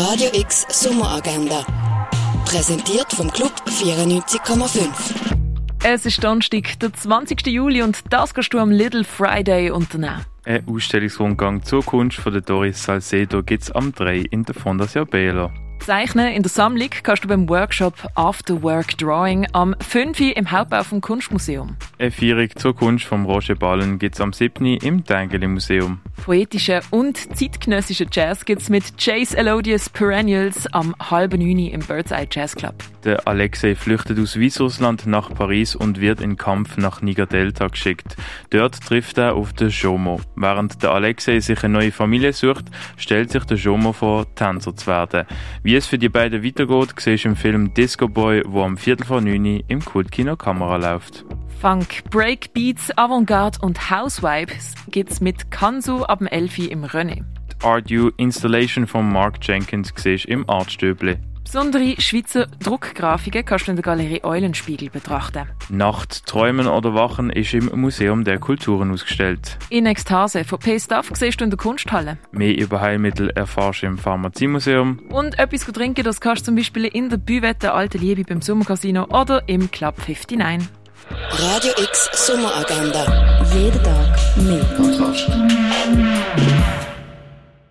Radio X Sommeragenda. Präsentiert vom Club 94,5. Es ist Donnerstag, der 20. Juli und das kannst du am Little Friday unternehmen. Ein Ausstellungsrundgang zur Kunst von der Doris Salcedo gibt es am 3 in der Fondation Bela. Zeichnen in der Sammlung kannst du beim Workshop After Work Drawing am 5. im Hauptbau vom Kunstmuseum. Eine Feierung zur Kunst vom Roger Ballen gibt es am 7. im Tengeli Museum. Poetische und zeitgenössische Jazz gibt es mit Chase Elodious Perennials am halben Juni im Birdseye Jazz Club. Der Alexei flüchtet aus Weißrussland nach Paris und wird in Kampf nach Niger Delta geschickt. Dort trifft er auf den Jomo. Während der Alexei sich eine neue Familie sucht, stellt sich der Jomo vor, Tänzer zu werden. Wie es für die beiden weitergeht, siehst du im Film Disco Boy, wo am Viertel vor neun im Kultkino Kamera läuft. Funk, Breakbeats, Avantgarde und Housewipes gibt's mit Kansu ab dem 11 im René. Die Art Installation von Mark Jenkins siehst im Artstöble. Besondere Schweizer Druckgrafiken kannst du in der Galerie Eulenspiegel betrachten. Nacht, Träumen oder Wachen ist im Museum der Kulturen ausgestellt. In Ekstase von P-Staff siehst du in der Kunsthalle. Mehr über Heilmittel erfährst du im Pharmaziemuseum. Und etwas zu trinken, das kannst du zum Beispiel in der Büvette Alte Liebe beim Sommercasino oder im Club 59. Radio X Sommeragenda. Jeden Tag mehr. Kontrast.